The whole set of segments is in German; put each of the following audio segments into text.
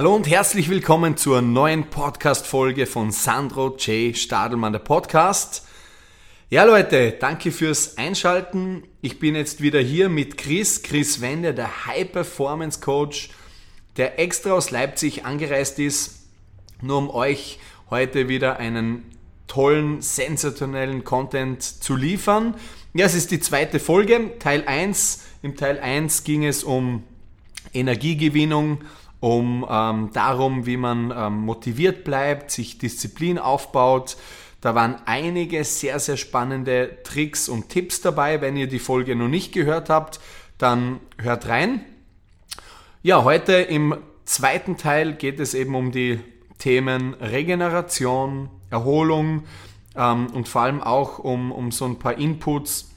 Hallo und herzlich willkommen zur neuen Podcast-Folge von Sandro J. Stadelmann, der Podcast. Ja, Leute, danke fürs Einschalten. Ich bin jetzt wieder hier mit Chris, Chris Wende, der High Performance Coach, der extra aus Leipzig angereist ist, nur um euch heute wieder einen tollen, sensationellen Content zu liefern. Ja, es ist die zweite Folge, Teil 1. Im Teil 1 ging es um Energiegewinnung, um ähm, darum, wie man ähm, motiviert bleibt, sich Disziplin aufbaut. Da waren einige sehr, sehr spannende Tricks und Tipps dabei. Wenn ihr die Folge noch nicht gehört habt, dann hört rein. Ja, heute im zweiten Teil geht es eben um die Themen Regeneration, Erholung ähm, und vor allem auch um, um so ein paar Inputs,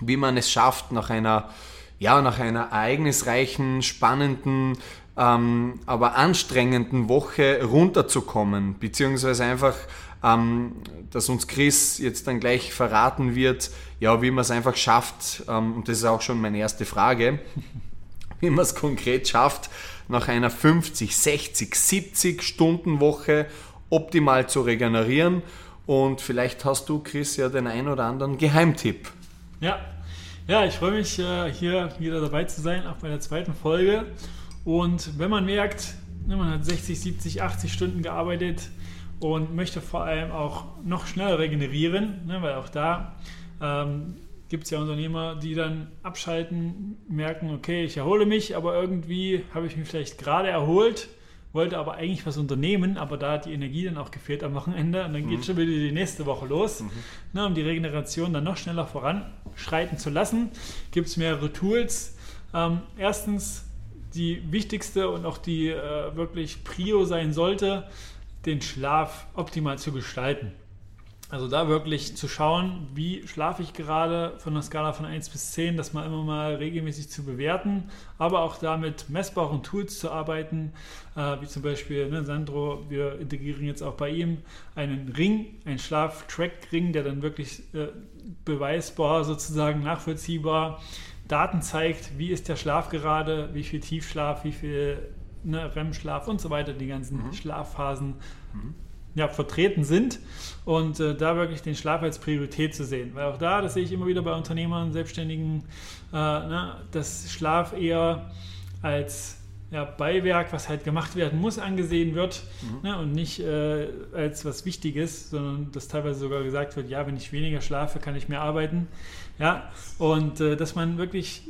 wie man es schafft, nach einer, ja, nach einer ereignisreichen, spannenden, ähm, aber anstrengenden Woche runterzukommen, beziehungsweise einfach, ähm, dass uns Chris jetzt dann gleich verraten wird, ja, wie man es einfach schafft, ähm, und das ist auch schon meine erste Frage, wie man es konkret schafft, nach einer 50, 60, 70 Stunden Woche optimal zu regenerieren. Und vielleicht hast du, Chris, ja den ein oder anderen Geheimtipp. Ja, ja ich freue mich, äh, hier wieder dabei zu sein, auch bei der zweiten Folge. Und wenn man merkt, ne, man hat 60, 70, 80 Stunden gearbeitet und möchte vor allem auch noch schneller regenerieren, ne, weil auch da ähm, gibt es ja Unternehmer, die dann abschalten, merken, okay, ich erhole mich, aber irgendwie habe ich mich vielleicht gerade erholt, wollte aber eigentlich was unternehmen, aber da hat die Energie dann auch gefehlt am Wochenende und dann geht mhm. schon wieder die nächste Woche los. Mhm. Ne, um die Regeneration dann noch schneller voranschreiten zu lassen, gibt es mehrere Tools. Ähm, erstens die wichtigste und auch die äh, wirklich Prio sein sollte, den Schlaf optimal zu gestalten. Also da wirklich zu schauen, wie schlafe ich gerade von einer Skala von 1 bis 10, das mal immer mal regelmäßig zu bewerten, aber auch da mit messbaren Tools zu arbeiten, äh, wie zum Beispiel ne, Sandro, wir integrieren jetzt auch bei ihm einen Ring, einen Schlaf-Track-Ring, der dann wirklich äh, beweisbar, sozusagen nachvollziehbar Daten zeigt, wie ist der Schlaf gerade, wie viel Tiefschlaf, wie viel ne, REM-Schlaf und so weiter, die ganzen mhm. Schlafphasen. Mhm ja, vertreten sind und äh, da wirklich den Schlaf als Priorität zu sehen. Weil auch da, das sehe ich immer wieder bei Unternehmern, Selbstständigen, äh, ne, dass Schlaf eher als ja, Beiwerk, was halt gemacht werden muss, angesehen wird mhm. ne, und nicht äh, als was Wichtiges, sondern dass teilweise sogar gesagt wird, ja, wenn ich weniger schlafe, kann ich mehr arbeiten. Ja, und äh, dass man wirklich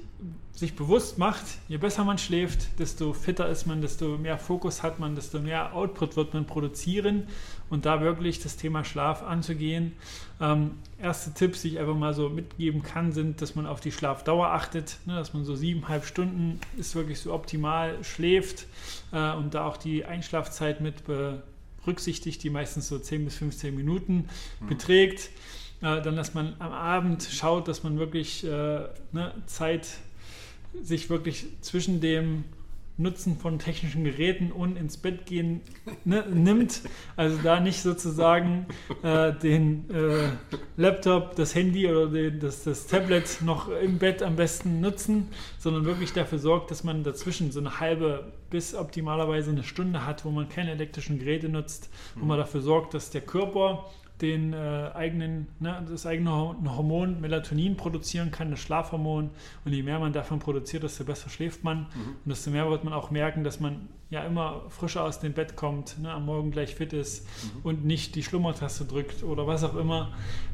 sich bewusst macht, je besser man schläft, desto fitter ist man, desto mehr Fokus hat man, desto mehr Output wird man produzieren und da wirklich das Thema Schlaf anzugehen. Ähm, erste Tipps, die ich einfach mal so mitgeben kann, sind, dass man auf die Schlafdauer achtet, ne, dass man so siebeneinhalb Stunden ist wirklich so optimal schläft äh, und da auch die Einschlafzeit mit berücksichtigt, die meistens so 10 bis 15 Minuten mhm. beträgt. Äh, dann, dass man am Abend schaut, dass man wirklich äh, ne, Zeit sich wirklich zwischen dem Nutzen von technischen Geräten und ins Bett gehen ne, nimmt. Also da nicht sozusagen äh, den äh, Laptop, das Handy oder den, das, das Tablet noch im Bett am besten nutzen, sondern wirklich dafür sorgt, dass man dazwischen so eine halbe bis optimalerweise eine Stunde hat, wo man keine elektrischen Geräte nutzt, wo man dafür sorgt, dass der Körper den äh, eigenen, ne, das eigene Hormon Melatonin produzieren kann, das Schlafhormon. Und je mehr man davon produziert, desto besser schläft man. Mhm. Und desto mehr wird man auch merken, dass man ja immer frischer aus dem Bett kommt, ne, am Morgen gleich fit ist mhm. und nicht die Schlummertaste drückt oder was auch immer.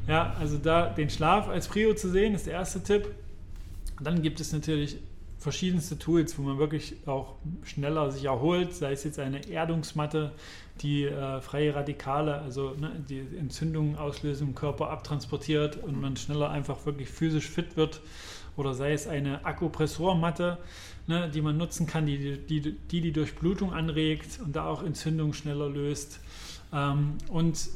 Ja, also da den Schlaf als Prio zu sehen, ist der erste Tipp. Dann gibt es natürlich verschiedenste Tools, wo man wirklich auch schneller sich erholt, sei es jetzt eine Erdungsmatte, die äh, freie Radikale, also ne, die Entzündungen auslösen im Körper abtransportiert und man schneller einfach wirklich physisch fit wird. Oder sei es eine Akupressurmatte, ne, die man nutzen kann, die die, die die Durchblutung anregt und da auch Entzündungen schneller löst. Ähm, und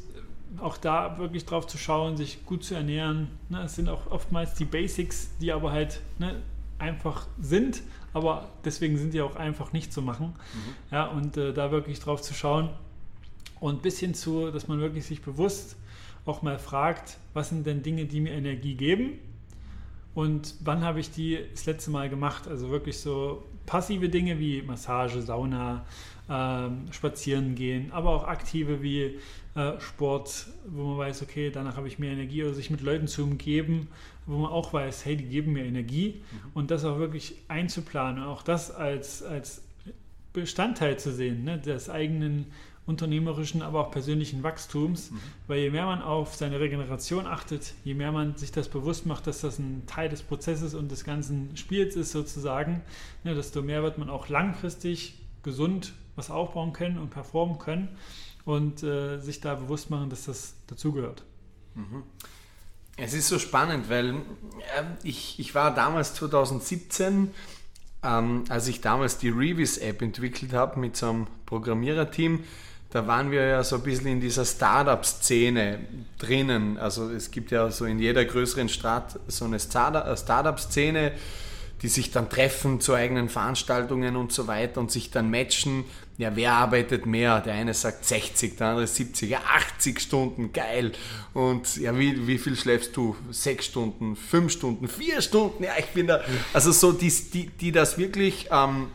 auch da wirklich drauf zu schauen, sich gut zu ernähren. Ne, es sind auch oftmals die Basics, die aber halt ne, einfach sind, aber deswegen sind die auch einfach nicht zu machen. Mhm. Ja, und äh, da wirklich drauf zu schauen und bis hin zu, dass man wirklich sich bewusst auch mal fragt, was sind denn Dinge, die mir Energie geben und wann habe ich die das letzte Mal gemacht? Also wirklich so passive Dinge wie Massage, Sauna, ähm, Spazieren gehen, aber auch aktive wie äh, Sport, wo man weiß, okay, danach habe ich mehr Energie oder sich mit Leuten zu umgeben, wo man auch weiß, hey, die geben mir Energie mhm. und das auch wirklich einzuplanen, auch das als, als Bestandteil zu sehen, ne, des eigenen unternehmerischen, aber auch persönlichen Wachstums, mhm. weil je mehr man auf seine Regeneration achtet, je mehr man sich das bewusst macht, dass das ein Teil des Prozesses und des ganzen Spiels ist sozusagen, ne, desto mehr wird man auch langfristig gesund was aufbauen können und performen können und äh, sich da bewusst machen, dass das dazugehört. Mhm. Es ist so spannend, weil äh, ich, ich war damals 2017, ähm, als ich damals die Revis-App entwickelt habe mit so einem Programmiererteam, da waren wir ja so ein bisschen in dieser Startup-Szene drinnen. Also es gibt ja so in jeder größeren Stadt so eine Startup-Szene, die sich dann treffen zu eigenen Veranstaltungen und so weiter und sich dann matchen. Ja, wer arbeitet mehr? Der eine sagt 60, der andere 70, ja, 80 Stunden, geil. Und ja, wie, wie viel schläfst du? Sechs Stunden, fünf Stunden, vier Stunden? Ja, ich bin da. Also so, die, die, die das wirklich ähm,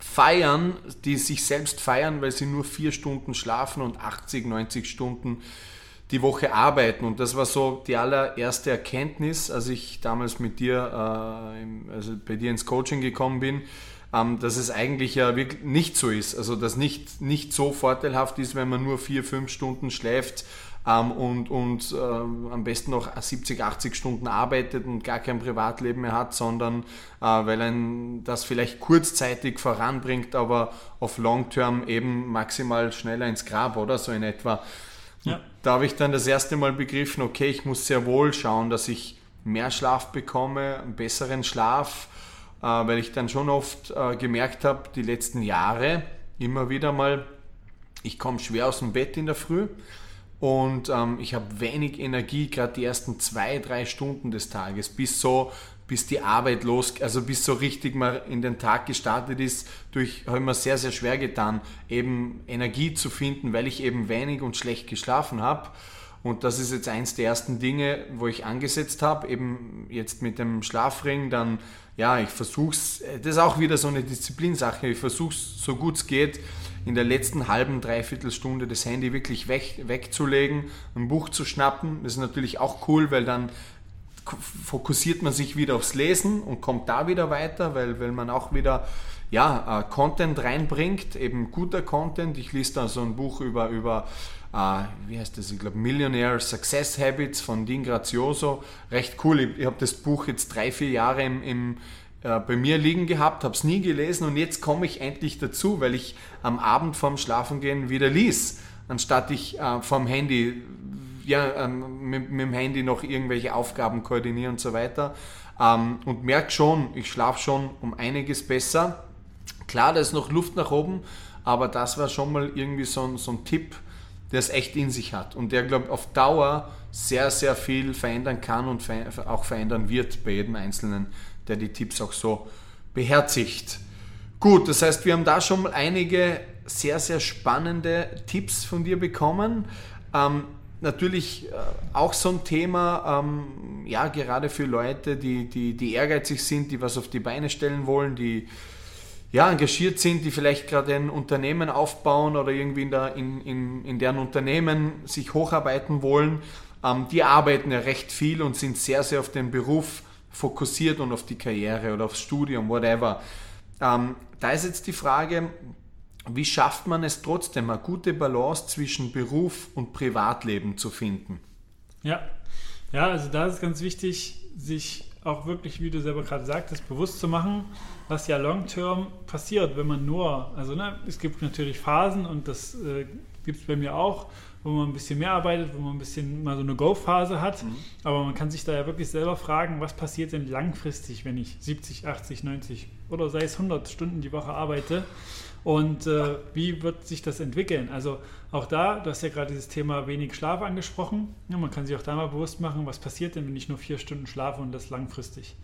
feiern, die sich selbst feiern, weil sie nur vier Stunden schlafen und 80, 90 Stunden die Woche arbeiten. Und das war so die allererste Erkenntnis, als ich damals mit dir, äh, also bei dir ins Coaching gekommen bin, ähm, dass es eigentlich ja wirklich nicht so ist. Also dass nicht, nicht so vorteilhaft ist, wenn man nur vier, fünf Stunden schläft ähm, und, und äh, am besten noch 70, 80 Stunden arbeitet und gar kein Privatleben mehr hat, sondern äh, weil ein das vielleicht kurzzeitig voranbringt, aber auf Long Term eben maximal schneller ins Grab oder so in etwa. Ja. Da habe ich dann das erste Mal begriffen, okay, ich muss sehr wohl schauen, dass ich mehr Schlaf bekomme, einen besseren Schlaf, weil ich dann schon oft äh, gemerkt habe, die letzten Jahre immer wieder mal, ich komme schwer aus dem Bett in der Früh und ähm, ich habe wenig Energie, gerade die ersten zwei, drei Stunden des Tages, bis so bis die Arbeit los, also bis so richtig mal in den Tag gestartet ist, durch, habe ich mir sehr, sehr schwer getan, eben Energie zu finden, weil ich eben wenig und schlecht geschlafen habe. Und das ist jetzt eins der ersten Dinge, wo ich angesetzt habe, eben jetzt mit dem Schlafring, dann, ja, ich versuche es, das ist auch wieder so eine Disziplinsache, ich versuche es so gut es geht, in der letzten halben, dreiviertel Stunde das Handy wirklich weg, wegzulegen, ein Buch zu schnappen. Das ist natürlich auch cool, weil dann fokussiert man sich wieder aufs Lesen und kommt da wieder weiter, weil, weil man auch wieder ja, äh, Content reinbringt, eben guter Content. Ich lese da so ein Buch über, über äh, wie heißt das, ich glaube Millionaire Success Habits von Dean Grazioso. Recht cool, ich, ich habe das Buch jetzt drei, vier Jahre im, im äh, bei mir liegen gehabt, habe es nie gelesen und jetzt komme ich endlich dazu, weil ich am Abend vorm Schlafengehen wieder lies, anstatt ich äh, vom Handy ja, ähm, mit, mit, dem Handy noch irgendwelche Aufgaben koordinieren und so weiter. Ähm, und merke schon, ich schlafe schon um einiges besser. Klar, da ist noch Luft nach oben, aber das war schon mal irgendwie so so ein Tipp, der es echt in sich hat und der, glaube ich, auf Dauer sehr, sehr viel verändern kann und auch verändern wird bei jedem Einzelnen, der die Tipps auch so beherzigt. Gut, das heißt, wir haben da schon mal einige sehr, sehr spannende Tipps von dir bekommen. Ähm, natürlich äh, auch so ein Thema, ähm, ja, gerade für Leute, die, die, die ehrgeizig sind, die was auf die Beine stellen wollen, die ja, engagiert sind, die vielleicht gerade ein Unternehmen aufbauen oder irgendwie in, der, in, in, in deren Unternehmen sich hocharbeiten wollen. Ähm, die arbeiten ja recht viel und sind sehr, sehr auf den Beruf fokussiert und auf die Karriere oder aufs Studium, whatever. Ähm, da ist jetzt die Frage, wie schafft man es trotzdem, eine gute Balance zwischen Beruf und Privatleben zu finden? Ja, ja also da ist ganz wichtig, sich auch wirklich, wie du selber gerade sagtest, bewusst zu machen, was ja long-term passiert, wenn man nur, also ne, es gibt natürlich Phasen und das äh, gibt es bei mir auch, wo man ein bisschen mehr arbeitet, wo man ein bisschen mal so eine Go-Phase hat. Mhm. Aber man kann sich da ja wirklich selber fragen, was passiert denn langfristig, wenn ich 70, 80, 90 oder sei es 100 Stunden die Woche arbeite und äh, wie wird sich das entwickeln? Also auch da, du hast ja gerade dieses Thema wenig Schlaf angesprochen. Ja, man kann sich auch da mal bewusst machen, was passiert denn, wenn ich nur vier Stunden schlafe und das langfristig.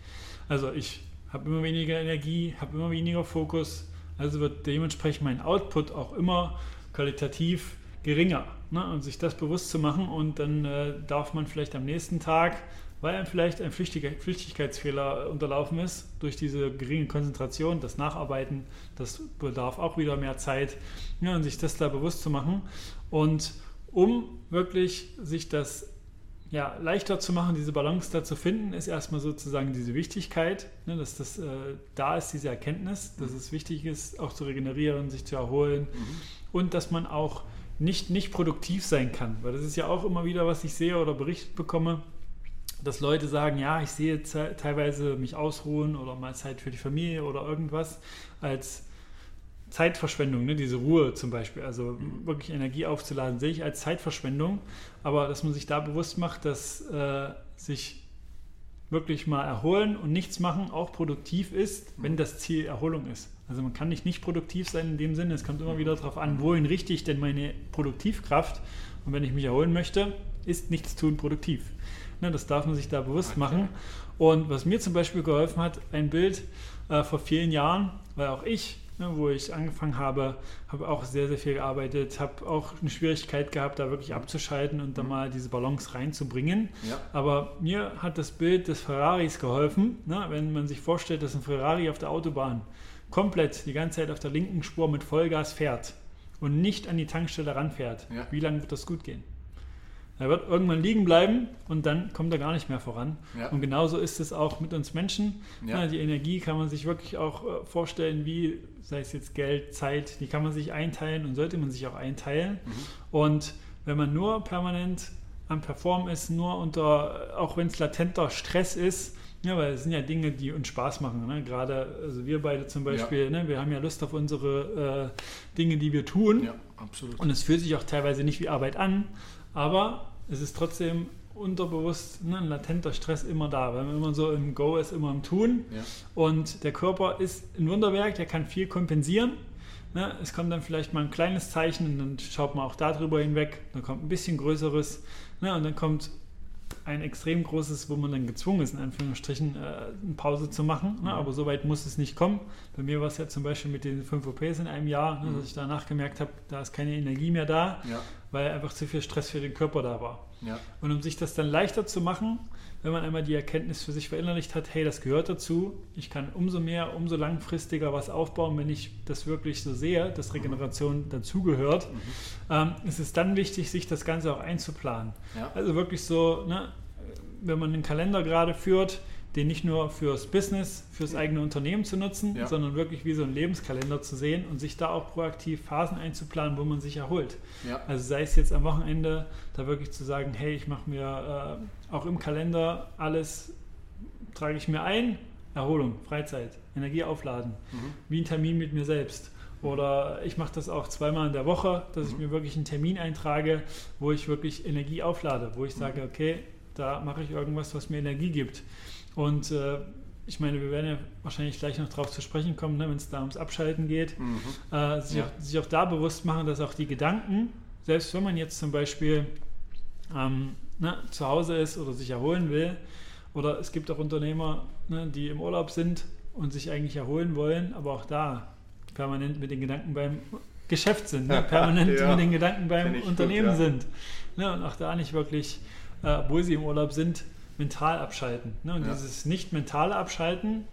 Also ich habe immer weniger Energie, habe immer weniger Fokus, also wird dementsprechend mein Output auch immer qualitativ geringer. Ne? Und sich das bewusst zu machen und dann äh, darf man vielleicht am nächsten Tag weil einem vielleicht ein Flüchtigkeitsfehler unterlaufen ist durch diese geringe Konzentration, das Nacharbeiten, das bedarf auch wieder mehr Zeit, ja, und sich das da bewusst zu machen. Und um wirklich sich das ja, leichter zu machen, diese Balance da zu finden, ist erstmal sozusagen diese Wichtigkeit, ne, dass das äh, da ist, diese Erkenntnis, dass es wichtig ist, auch zu regenerieren, sich zu erholen mhm. und dass man auch nicht, nicht produktiv sein kann. Weil das ist ja auch immer wieder, was ich sehe oder berichtet bekomme, dass Leute sagen, ja, ich sehe teilweise mich ausruhen oder mal Zeit für die Familie oder irgendwas als Zeitverschwendung, ne? diese Ruhe zum Beispiel, also mhm. wirklich Energie aufzuladen, sehe ich als Zeitverschwendung, aber dass man sich da bewusst macht, dass äh, sich wirklich mal erholen und nichts machen auch produktiv ist, wenn das Ziel Erholung ist. Also man kann nicht nicht produktiv sein in dem Sinne, es kommt immer wieder darauf an, wohin richte ich denn meine Produktivkraft und wenn ich mich erholen möchte, ist nichts tun produktiv. Ne, das darf man sich da bewusst okay. machen. Und was mir zum Beispiel geholfen hat, ein Bild äh, vor vielen Jahren, weil auch ich, ne, wo ich angefangen habe, habe auch sehr, sehr viel gearbeitet, habe auch eine Schwierigkeit gehabt, da wirklich abzuschalten und da mhm. mal diese Balance reinzubringen. Ja. Aber mir hat das Bild des Ferraris geholfen, ne, wenn man sich vorstellt, dass ein Ferrari auf der Autobahn komplett die ganze Zeit auf der linken Spur mit Vollgas fährt und nicht an die Tankstelle ranfährt. Ja. Wie lange wird das gut gehen? Er wird irgendwann liegen bleiben und dann kommt er gar nicht mehr voran. Ja. Und genauso ist es auch mit uns Menschen. Ja. Die Energie kann man sich wirklich auch äh, vorstellen, wie, sei es jetzt Geld, Zeit, die kann man sich einteilen und sollte man sich auch einteilen. Mhm. Und wenn man nur permanent am Performen ist, nur unter, auch wenn es latenter Stress ist, ja, weil es sind ja Dinge, die uns Spaß machen. Ne? Gerade, also wir beide zum Beispiel, ja. ne? wir haben ja Lust auf unsere äh, Dinge, die wir tun. Ja, absolut. Und es fühlt sich auch teilweise nicht wie Arbeit an, aber es ist trotzdem unterbewusst ne, ein latenter Stress immer da, weil man immer so im Go ist, immer im Tun. Ja. Und der Körper ist ein Wunderwerk, der kann viel kompensieren. Ne? Es kommt dann vielleicht mal ein kleines Zeichen und dann schaut man auch darüber hinweg. Dann kommt ein bisschen größeres ne? und dann kommt ein extrem großes, wo man dann gezwungen ist, in Anführungsstrichen, äh, eine Pause zu machen. Ne? Mhm. Aber so weit muss es nicht kommen. Bei mir war es ja zum Beispiel mit den 5 OPs in einem Jahr, ne, mhm. dass ich danach gemerkt habe, da ist keine Energie mehr da, ja. Weil einfach zu viel Stress für den Körper da war. Ja. Und um sich das dann leichter zu machen, wenn man einmal die Erkenntnis für sich verinnerlicht hat, hey, das gehört dazu, ich kann umso mehr, umso langfristiger was aufbauen, wenn ich das wirklich so sehe, dass Regeneration mhm. dazugehört, mhm. ähm, ist es dann wichtig, sich das Ganze auch einzuplanen. Ja. Also wirklich so, ne, wenn man einen Kalender gerade führt, den nicht nur fürs Business, fürs eigene Unternehmen zu nutzen, ja. sondern wirklich wie so ein Lebenskalender zu sehen und sich da auch proaktiv Phasen einzuplanen, wo man sich erholt. Ja. Also sei es jetzt am Wochenende, da wirklich zu sagen, hey, ich mache mir äh, auch im Kalender alles, trage ich mir ein, Erholung, Freizeit, Energie aufladen, mhm. wie ein Termin mit mir selbst. Oder ich mache das auch zweimal in der Woche, dass mhm. ich mir wirklich einen Termin eintrage, wo ich wirklich Energie auflade, wo ich mhm. sage, okay, da mache ich irgendwas, was mir Energie gibt. Und äh, ich meine, wir werden ja wahrscheinlich gleich noch darauf zu sprechen kommen, ne, wenn es da ums Abschalten geht, mhm. äh, sich, ja. auch, sich, auch, da bewusst machen, dass auch die Gedanken, selbst wenn man jetzt zum Beispiel ähm, ne, zu Hause ist oder sich erholen will, oder es gibt auch Unternehmer, ne, die im Urlaub sind und sich eigentlich erholen wollen, aber auch da permanent mit den Gedanken beim Geschäft sind, ne, permanent ja. mit den Gedanken beim Unternehmen gut, ja. sind. Ne, und auch da nicht wirklich, äh, obwohl sie im Urlaub sind, mental abschalten. Ne? Und ja. dieses nicht mentale Abschalten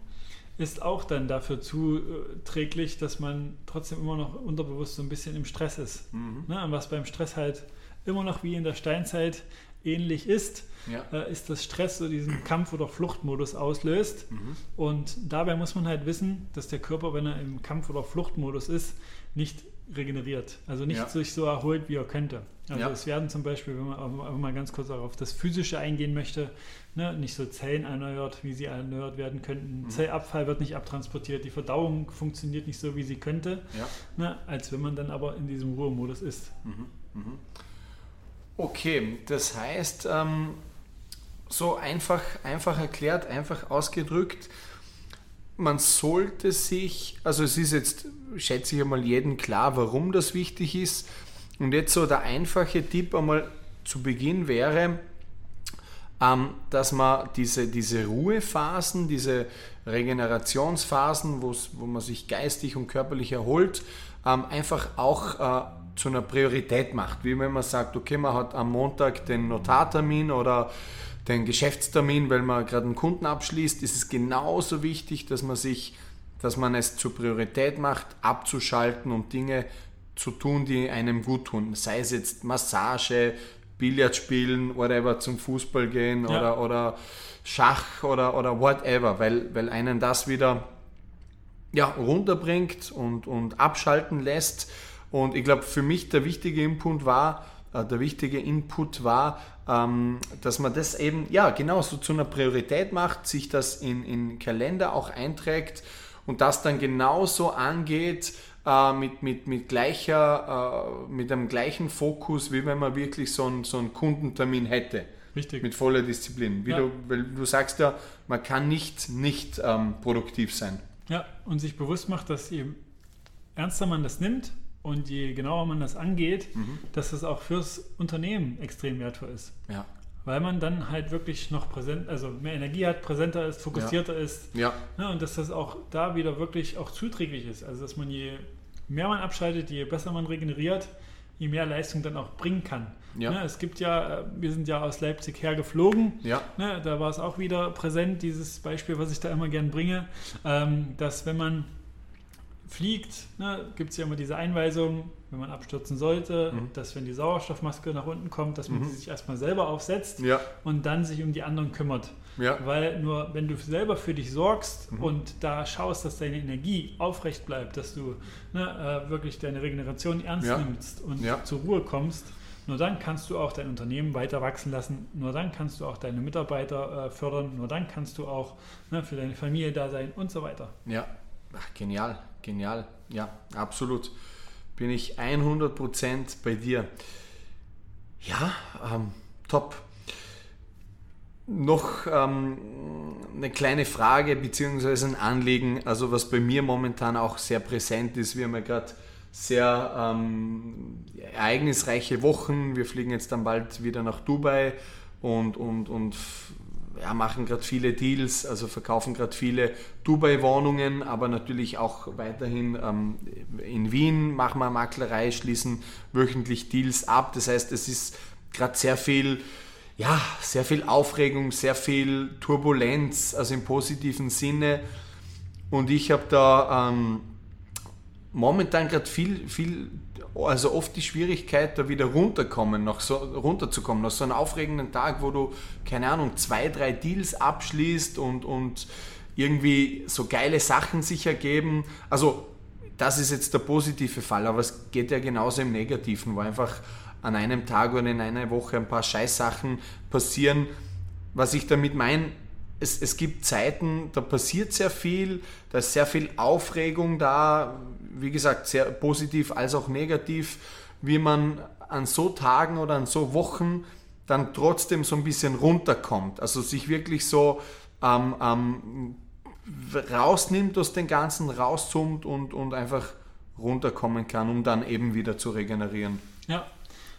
ist auch dann dafür zuträglich, dass man trotzdem immer noch unterbewusst so ein bisschen im Stress ist. Mhm. Ne? Und was beim Stress halt immer noch wie in der Steinzeit ähnlich ist, ja. äh, ist, dass Stress so diesen Kampf- oder Fluchtmodus auslöst. Mhm. Und dabei muss man halt wissen, dass der Körper, wenn er im Kampf- oder Fluchtmodus ist, nicht regeneriert. Also nicht ja. sich so erholt, wie er könnte. Also Ja. es werden zum Beispiel, wenn man auch mal- ganz kurz auch auf das Physische eingehen möchte, ne, nicht so Zellen erneuert, wie sie erneuert werden könnten. Mhm. Zellabfall wird nicht abtransportiert, die Verdauung funktioniert nicht so, wie sie könnte, Ja. ne, als wenn man dann aber in diesem Ruhemodus ist. Okay, das heißt, ähm, so einfach, einfach erklärt, einfach ausgedrückt, man sollte sich, also es ist jetzt, schätze ich einmal jedem klar, warum das wichtig ist. Und jetzt so der einfache Tipp einmal zu Beginn wäre, ähm, dass man diese, diese Ruhephasen, diese Regenerationsphasen, wo man sich geistig und körperlich erholt, ähm, einfach auch äh, zu einer Priorität macht. Wie wenn man sagt, okay, man hat am Montag den Notartermin oder den Geschäftstermin, weil man gerade einen Kunden abschließt, ist es genauso wichtig, dass man sich, dass man es zur Priorität macht, abzuschalten und Dinge zu tun, die einem gut tun. Sei es jetzt Massage, Billard spielen, whatever, zum Fußball gehen Ja. oder, oder Schach oder, oder whatever, weil, weil einen das wieder ja, runterbringt und, und abschalten lässt. Und ich glaube, für mich der wichtige Input war, äh, der wichtige Input war, ähm, dass man das eben, ja, genau so zu einer Priorität macht, sich das in, in Kalender auch einträgt und das dann genauso angeht, äh, mit, mit, mit, gleicher, äh, mit einem gleichen Fokus, wie wenn man wirklich so einen, so einen Kundentermin hätte. Richtig. Mit voller Disziplin. Ja. du, weil du sagst ja, man kann nicht nicht ähm, produktiv sein. Ja, und sich bewusst macht, dass je ernster man das nimmt und je genauer man das angeht, Mhm. dass das auch fürs Unternehmen extrem wertvoll ist. Ja. Weil man dann halt wirklich noch präsent, also mehr Energie hat, präsenter ist, fokussierter ist. Ja. Ne, und dass das auch da wieder wirklich auch zuträglich ist. Also dass man je mehr man abschaltet, je besser man regeneriert, je mehr Leistung dann auch bringen kann. Ja. Ne, es gibt ja, äh, wir sind ja aus Leipzig hergeflogen. Ja. Ne, da war es auch wieder präsent, dieses Beispiel, was ich da immer gern bringe, ähm, dass wenn man fliegt, ne, gibt es ja immer diese Einweisung, wenn man abstürzen sollte, Mhm. dass wenn die Sauerstoffmaske nach unten kommt, dass man sie sich erstmal selber aufsetzt Ja. und dann sich um die anderen kümmert. Ja. Weil nur wenn du selber für dich sorgst Mhm. und da schaust, dass deine Energie aufrecht bleibt, dass du ne, äh, wirklich deine Regeneration ernst Ja. nimmst und Ja. zur Ruhe kommst, nur dann kannst du auch dein Unternehmen weiter wachsen lassen, nur dann kannst du auch deine Mitarbeiter äh, fördern, nur dann kannst du auch ne, für deine Familie da sein und so weiter. Ja, Ach, genial, genial. Ja, absolut. Bin ich 100% bei dir. Ja, ähm, top. Noch ähm, eine kleine Frage bzw. ein Anliegen, also was bei mir momentan auch sehr präsent ist. Wir haben ja gerade sehr ähm, ereignisreiche Wochen. Wir fliegen jetzt dann bald wieder nach Dubai und, und, und ja, machen gerade viele Deals, also verkaufen gerade viele Dubai-Wohnungen, aber natürlich auch weiterhin ähm, in Wien machen wir Maklerei, schließen wöchentlich Deals ab. Das heißt, es ist gerade sehr viel, ja, sehr viel Aufregung, sehr viel Turbulenz, also im positiven Sinne. Und ich habe da ähm, momentan gerade viel, viel, also oft die Schwierigkeit, da wieder runterkommen, noch so, runterzukommen, nach so einem aufregenden Tag, wo du, keine Ahnung, zwei, drei Deals abschließt und, und irgendwie so geile Sachen sich ergeben. Also, das ist jetzt der positive Fall, aber es geht ja genauso im Negativen, wo einfach an einem Tag oder in einer Woche ein paar Scheißsachen passieren. Was ich damit meine, es, es gibt Zeiten, da passiert sehr viel, da ist sehr viel Aufregung da, wie gesagt, sehr positiv als auch negativ, wie man an so Tagen oder an so Wochen dann trotzdem so ein bisschen runterkommt. Also sich wirklich so ähm, ähm, rausnimmt aus dem Ganzen, rauszoomt und, und einfach runterkommen kann, um dann eben wieder zu regenerieren. Ja.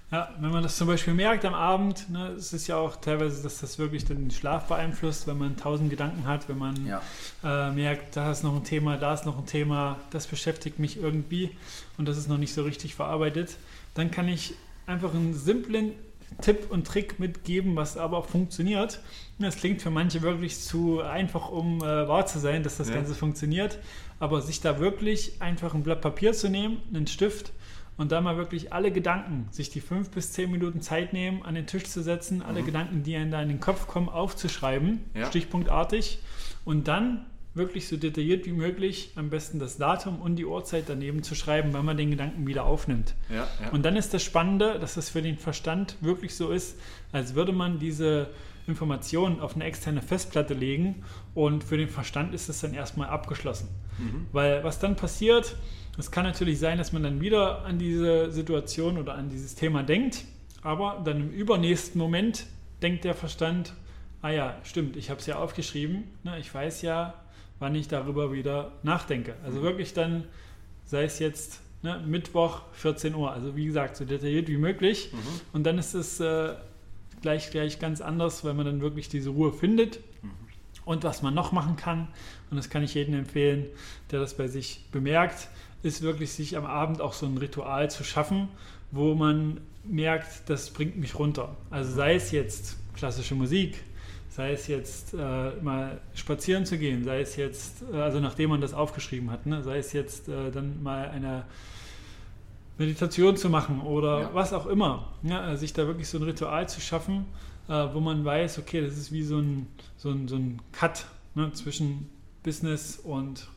Ja, wenn man das zum Beispiel merkt am Abend, ne, es ist ja auch teilweise, dass das wirklich den Schlaf beeinflusst, wenn man tausend Gedanken hat, wenn man Ja. äh, merkt, da ist noch ein Thema, da ist noch ein Thema, das beschäftigt mich irgendwie und das ist noch nicht so richtig verarbeitet, dann kann ich einfach einen simplen Tipp und Trick mitgeben, was aber auch funktioniert. Das klingt für manche wirklich zu einfach, um äh, wahr zu sein, dass das Ja. Ganze funktioniert, aber sich da wirklich einfach ein Blatt Papier zu nehmen, einen Stift und da mal wirklich alle Gedanken, sich die fünf bis zehn Minuten Zeit nehmen, an den Tisch zu setzen, alle Gedanken, die einem da in den Kopf kommen, aufzuschreiben, Ja. stichpunktartig und dann wirklich so detailliert wie möglich, am besten das Datum und die Uhrzeit daneben zu schreiben, wenn man den Gedanken wieder aufnimmt. Ja, ja. Und dann ist das Spannende, dass es für den Verstand wirklich so ist, als würde man diese Informationen auf eine externe Festplatte legen und für den Verstand ist es dann erstmal abgeschlossen. Mhm. Weil was dann passiert, es kann natürlich sein, dass man dann wieder an diese Situation oder an dieses Thema denkt, aber dann im übernächsten Moment denkt der Verstand, ah ja, stimmt, ich habe es ja aufgeschrieben, ne, ich weiß ja, wann ich darüber wieder nachdenke. Also mhm. wirklich dann, sei es jetzt ne, Mittwoch 14 Uhr, also wie gesagt, so detailliert wie möglich. Mhm. Und dann ist es äh, gleich, gleich ganz anders, weil man dann wirklich diese Ruhe findet. Mhm. Und was man noch machen kann, und das kann ich jedem empfehlen, der das bei sich bemerkt, ist wirklich sich am Abend auch so ein Ritual zu schaffen, wo man merkt, das bringt mich runter. Also sei es jetzt klassische Musik, sei es jetzt äh, mal spazieren zu gehen, sei es jetzt, äh, also nachdem man das aufgeschrieben hat, ne, sei es jetzt äh, dann mal eine Meditation zu machen oder ja. was auch immer, ja, also sich da wirklich so ein Ritual zu schaffen, äh, wo man weiß, okay, das ist wie so ein, so ein, so ein Cut ne, zwischen Business und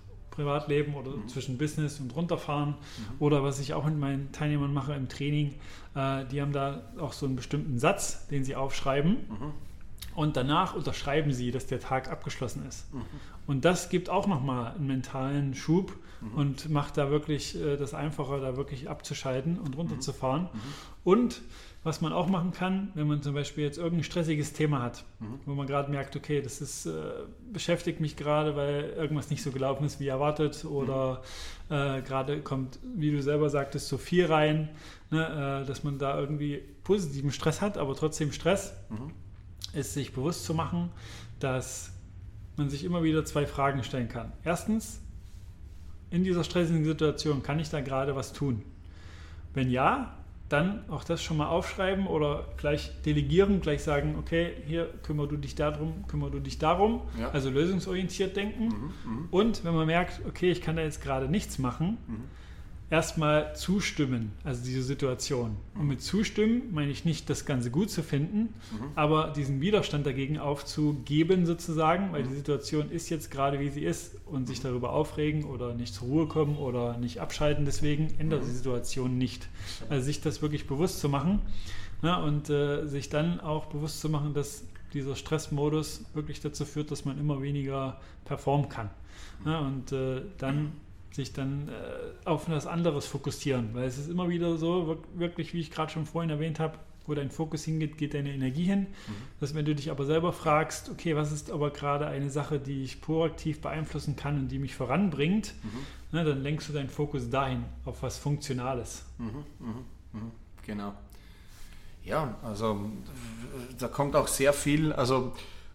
Privatleben oder mhm. zwischen Business und runterfahren. Mhm. Oder was ich auch mit meinen Teilnehmern mache im Training, äh, die haben da auch so einen bestimmten Satz, den sie aufschreiben. Mhm. Und danach unterschreiben sie, dass der Tag abgeschlossen ist. Mhm. Und das gibt auch nochmal einen mentalen Schub mhm. und macht da wirklich äh, das einfacher, da wirklich abzuschalten und runterzufahren. Mhm. Und was man auch machen kann, wenn man zum Beispiel jetzt irgendein stressiges Thema hat, mhm. wo man gerade merkt, okay, das ist, äh, beschäftigt mich gerade, weil irgendwas nicht so gelaufen ist wie erwartet oder mhm. äh, gerade kommt, wie du selber sagtest, so viel rein, ne, äh, dass man da irgendwie positiven Stress hat, aber trotzdem Stress, mhm. ist sich bewusst zu machen, dass man sich immer wieder zwei Fragen stellen kann. Erstens, in dieser stressigen Situation, kann ich da gerade was tun? Wenn ja, dann auch das schon mal aufschreiben oder gleich delegieren, gleich sagen, okay, hier kümmer du dich darum, kümmer du dich darum. Ja. Also lösungsorientiert denken. Mhm, mh. Und wenn man merkt, okay, ich kann da jetzt gerade nichts machen, mhm erstmal zustimmen, also diese Situation. Und mit zustimmen meine ich nicht, das Ganze gut zu finden, mhm. aber diesen Widerstand dagegen aufzugeben sozusagen, weil die Situation ist jetzt gerade, wie sie ist und sich darüber aufregen oder nicht zur Ruhe kommen oder nicht abschalten, deswegen ändert die Situation nicht. Also sich das wirklich bewusst zu machen na, ne, und äh, sich dann auch bewusst zu machen, dass dieser Stressmodus wirklich dazu führt, dass man immer weniger performen kann. Na, ne, und äh, dann sich dann äh, auf etwas anderes fokussieren. Weil es ist immer wieder so, wirklich, wie ich gerade schon vorhin erwähnt habe, wo dein Fokus hingeht, geht deine Energie hin. Mhm. Dass wenn du dich aber selber fragst, okay, was ist aber gerade eine Sache, die ich proaktiv beeinflussen kann und die mich voranbringt, mhm. ne, dann lenkst du deinen Fokus dahin, auf was Funktionales. Mhm, mh, mh. Genau. Ja, also da kommt auch sehr viel, also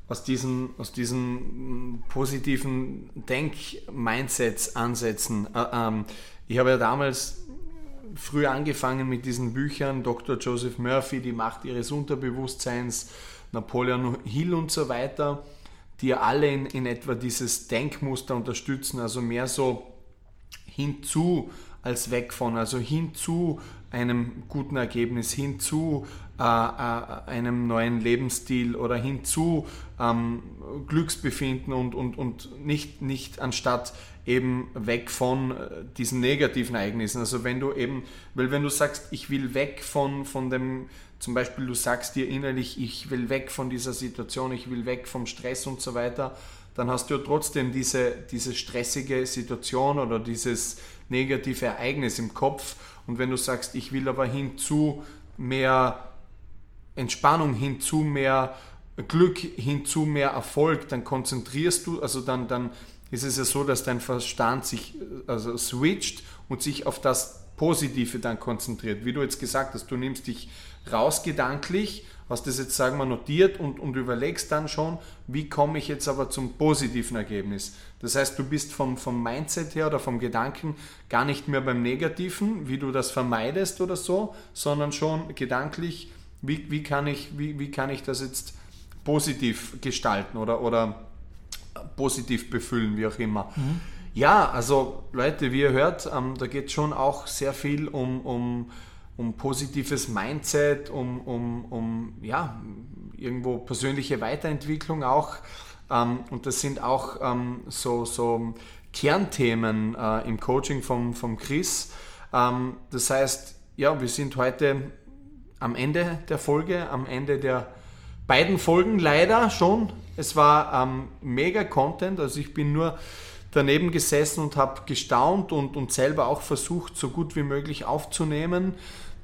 aus diesen, aus diesen positiven Denk-Mindsets ansetzen. Äh, ähm, ich habe ja damals früh angefangen mit diesen Büchern, Dr. Joseph Murphy, Die Macht ihres Unterbewusstseins, Napoleon Hill und so weiter, die ja alle in, in etwa dieses Denkmuster unterstützen, also mehr so hinzu als weg von, also hinzu einem guten Ergebnis, hinzu äh, äh, einem neuen Lebensstil oder hinzu ähm, Glücksbefinden und, und, und nicht, nicht anstatt eben weg von äh, diesen negativen Ereignissen. Also wenn du eben, weil wenn du sagst, ich will weg von, von dem, zum Beispiel du sagst dir innerlich, ich will weg von dieser Situation, ich will weg vom Stress und so weiter, dann hast du ja trotzdem diese, diese stressige Situation oder dieses negative Ereignis im Kopf. Und wenn du sagst, ich will aber hinzu mehr Entspannung hinzu mehr Glück, hinzu mehr Erfolg, dann konzentrierst du, also dann, dann ist es ja so, dass dein Verstand sich also switcht und sich auf das Positive dann konzentriert. Wie du jetzt gesagt hast, du nimmst dich raus gedanklich, hast das jetzt, sagen wir, notiert und, und überlegst dann schon, wie komme ich jetzt aber zum positiven Ergebnis. Das heißt, du bist vom, vom Mindset her oder vom Gedanken gar nicht mehr beim Negativen, wie du das vermeidest oder so, sondern schon gedanklich wie, wie, kann, ich, wie, wie kann ich das jetzt positiv gestalten oder, oder positiv befüllen, wie auch immer. Mhm. Ja, also Leute, wie ihr hört, ähm, da geht es schon auch sehr viel um, um, um positives Mindset, um, um, um ja, irgendwo persönliche Weiterentwicklung auch. Ähm, und das sind auch ähm, so, so Kernthemen äh, im Coaching vom, vom Chris. Ähm, das heißt, ja, wir sind heute am Ende der Folge, am Ende der beiden Folgen leider schon. Es war ähm, mega Content, also ich bin nur daneben gesessen und habe gestaunt und, und selber auch versucht, so gut wie möglich aufzunehmen.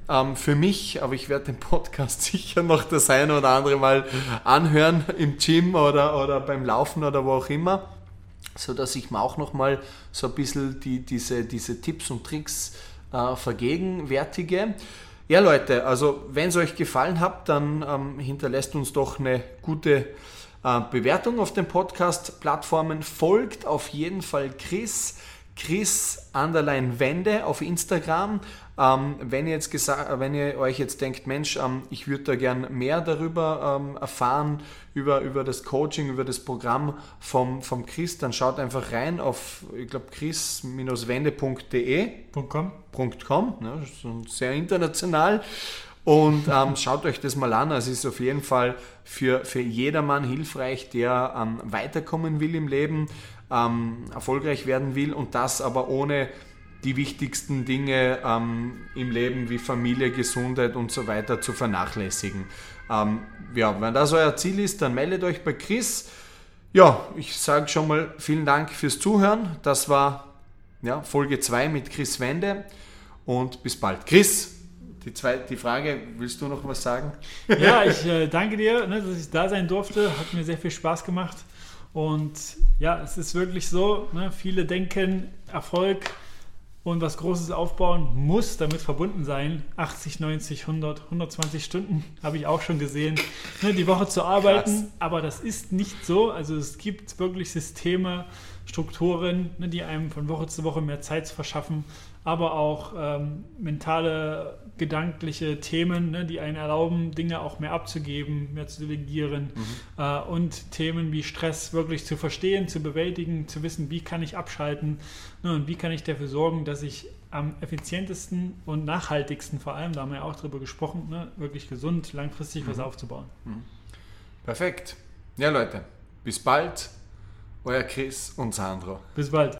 Ähm, für mich, aber ich werde den Podcast sicher noch das eine oder andere Mal anhören im Gym oder, oder beim Laufen oder wo auch immer, so dass ich mir auch noch mal so ein bisschen die, diese, diese Tipps und Tricks äh, vergegenwärtige. Ja, Leute, also wenn es euch gefallen hat, dann ähm, hinterlässt uns doch eine gute Bewertung auf den Podcast-Plattformen. Folgt auf jeden Fall Chris. Chris Underline Wende auf Instagram. Ähm, wenn, ihr jetzt gesagt, wenn ihr euch jetzt denkt, Mensch, ähm, ich würde da gern mehr darüber ähm, erfahren, über, über das Coaching, über das Programm vom, vom Chris, dann schaut einfach rein auf, ich glaube, chris-wende.de. .com. .com ne, sehr international. Und ähm, schaut euch das mal an. Es ist auf jeden Fall für, für jedermann hilfreich, der ähm, weiterkommen will im Leben, ähm, erfolgreich werden will und das aber ohne die wichtigsten Dinge ähm, im Leben wie Familie, Gesundheit und so weiter zu vernachlässigen. Ähm, ja, wenn das euer Ziel ist, dann meldet euch bei Chris. Ja, ich sage schon mal vielen Dank fürs Zuhören. Das war ja, Folge 2 mit Chris Wende und bis bald. Chris, die, zweite, die Frage, willst du noch was sagen? Ja, ich äh, danke dir, ne, dass ich da sein durfte. Hat mir sehr viel Spaß gemacht. Und ja, es ist wirklich so, ne, viele denken, Erfolg und was Großes aufbauen muss damit verbunden sein. 80, 90, 100, 120 Stunden habe ich auch schon gesehen, ne, die Woche zu arbeiten. Krass. Aber das ist nicht so. Also es gibt wirklich Systeme, Strukturen, ne, die einem von Woche zu Woche mehr Zeit verschaffen, aber auch ähm, mentale, gedankliche Themen, ne, die einen erlauben, Dinge auch mehr abzugeben, mehr zu delegieren mhm. äh, und Themen wie Stress wirklich zu verstehen, zu bewältigen, zu wissen, wie kann ich abschalten ne, und wie kann ich dafür sorgen, dass ich am effizientesten und nachhaltigsten vor allem, da haben wir ja auch drüber gesprochen, ne, wirklich gesund, langfristig mhm. was aufzubauen. Mhm. Perfekt. Ja Leute, bis bald. Euer Chris und Sandro. Bis bald.